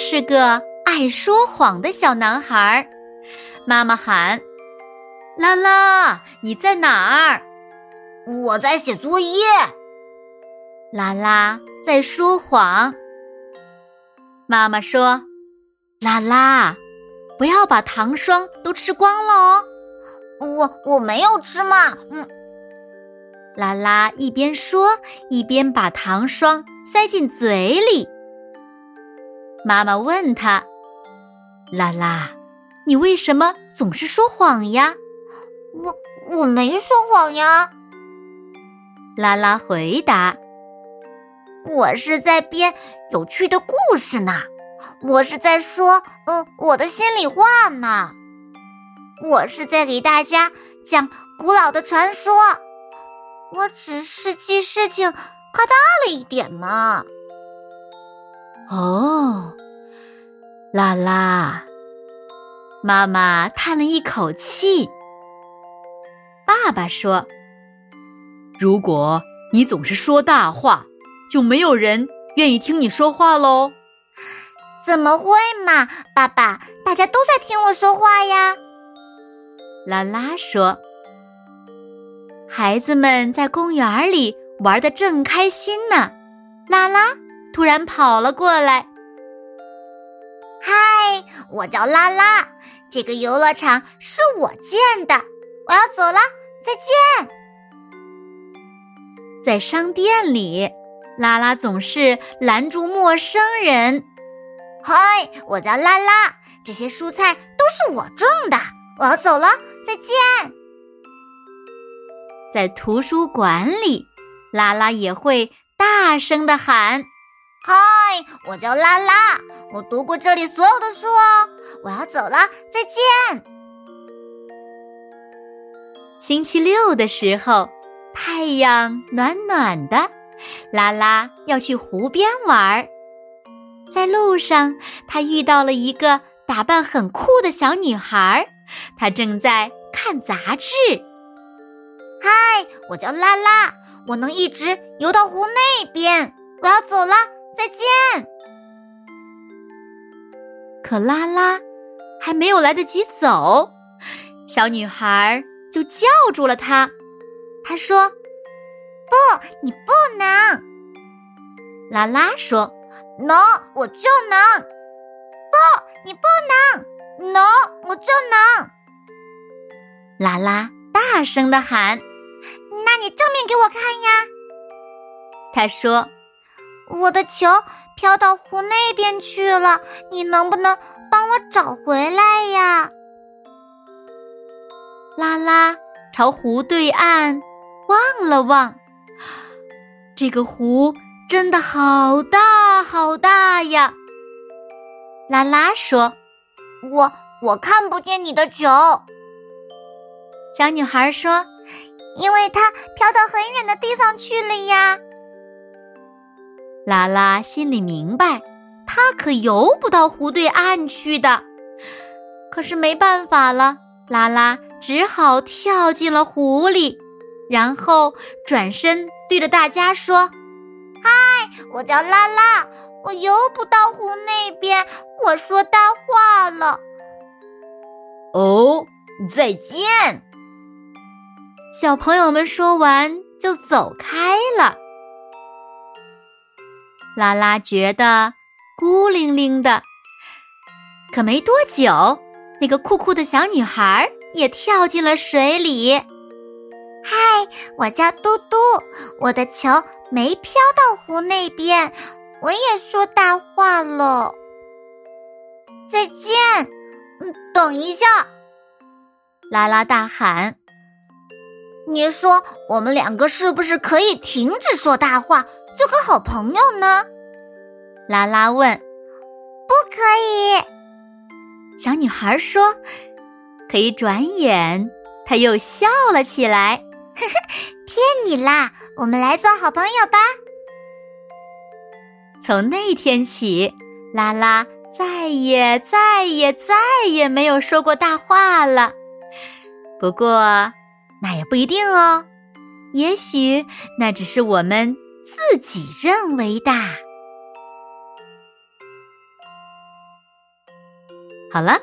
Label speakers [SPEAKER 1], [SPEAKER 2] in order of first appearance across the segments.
[SPEAKER 1] 是个爱说谎的小男孩，妈妈喊：“拉拉，你在哪儿？”“
[SPEAKER 2] 我在写作业。”
[SPEAKER 1] 拉拉在说谎。妈妈说：“拉拉，不要把糖霜都吃光了哦。”“
[SPEAKER 2] 我我没有吃嘛。”嗯。
[SPEAKER 1] 拉拉一边说，一边把糖霜塞进嘴里。妈妈问他：“拉拉，你为什么总是说谎呀？”“
[SPEAKER 2] 我我没说谎呀。”
[SPEAKER 1] 拉拉回答。
[SPEAKER 2] 我是在编有趣的故事呢，我是在说，嗯，我的心里话呢，我是在给大家讲古老的传说，我只是记事情夸大了一点嘛。
[SPEAKER 1] 哦，拉拉，妈妈叹了一口气。爸爸说：“
[SPEAKER 3] 如果你总是说大话。”就没有人愿意听你说话喽？
[SPEAKER 2] 怎么会嘛，爸爸，大家都在听我说话呀。
[SPEAKER 1] 拉拉说：“孩子们在公园里玩的正开心呢。”拉拉突然跑了过来：“
[SPEAKER 2] 嗨，我叫拉拉，这个游乐场是我建的，我要走了，再见。”
[SPEAKER 1] 在商店里。拉拉总是拦住陌生人。
[SPEAKER 2] 嗨，我叫拉拉，这些蔬菜都是我种的。我要走了，再见。
[SPEAKER 1] 在图书馆里，拉拉也会大声的喊：“
[SPEAKER 2] 嗨，我叫拉拉，我读过这里所有的书哦。我要走了，再见。”
[SPEAKER 1] 星期六的时候，太阳暖暖的。拉拉要去湖边玩儿，在路上，他遇到了一个打扮很酷的小女孩，她正在看杂志。
[SPEAKER 2] 嗨，我叫拉拉，我能一直游到湖那边。我要走了，再见。
[SPEAKER 1] 可拉拉还没有来得及走，小女孩就叫住了她。她说。
[SPEAKER 2] 不，你不能。
[SPEAKER 1] 拉拉说：“
[SPEAKER 2] 能，我就能。”不，你不能。能，我就能。
[SPEAKER 1] 拉拉大声的喊：“
[SPEAKER 2] 那你正面给我看呀！”
[SPEAKER 1] 他说：“
[SPEAKER 2] 我的球飘到湖那边去了，你能不能帮我找回来呀？”
[SPEAKER 1] 拉拉朝湖对岸望了望。这个湖真的好大好大呀！拉拉说：“
[SPEAKER 2] 我我看不见你的球。”
[SPEAKER 1] 小女孩说：“
[SPEAKER 2] 因为它飘到很远的地方去了呀。”
[SPEAKER 1] 拉拉心里明白，它可游不到湖对岸去的。可是没办法了，拉拉只好跳进了湖里。然后转身对着大家说：“
[SPEAKER 2] 嗨，我叫拉拉，我游不到湖那边，我说大话了。”
[SPEAKER 3] 哦，再见。
[SPEAKER 1] 小朋友们说完就走开了。拉拉觉得孤零零的，可没多久，那个酷酷的小女孩也跳进了水里。
[SPEAKER 2] 嗨，我叫嘟嘟，我的球没飘到湖那边，我也说大话了。再见，嗯，等一下，
[SPEAKER 1] 拉拉大喊：“
[SPEAKER 2] 你说我们两个是不是可以停止说大话，做个好朋友呢？”
[SPEAKER 1] 拉拉问：“
[SPEAKER 2] 不可以。
[SPEAKER 1] 小女孩说：“可以。”转眼，她又笑了起来。
[SPEAKER 2] 呵呵，骗你啦！我们来做好朋友吧。
[SPEAKER 1] 从那天起，拉拉再也再也再也没有说过大话了。不过，那也不一定哦。也许那只是我们自己认为的。好了，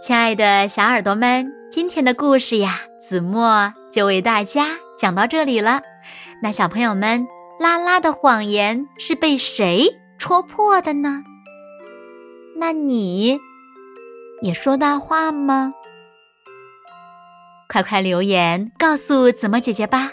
[SPEAKER 1] 亲爱的小耳朵们，今天的故事呀，子墨就为大家讲到这里了。那小朋友们，拉拉的谎言是被谁戳破的呢？那你也说大话吗？快快留言告诉子墨姐姐吧。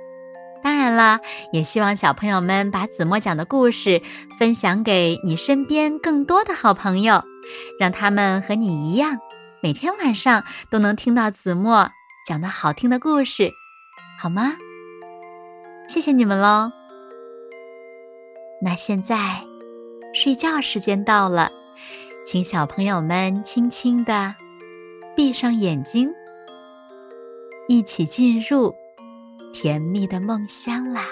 [SPEAKER 1] 当然了，也希望小朋友们把子墨讲的故事分享给你身边更多的好朋友，让他们和你一样，每天晚上都能听到子墨讲的好听的故事，好吗？谢谢你们喽。那现在，睡觉时间到了，请小朋友们轻轻的闭上眼睛，一起进入。甜蜜的梦乡啦，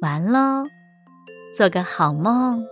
[SPEAKER 1] 完喽，做个好梦。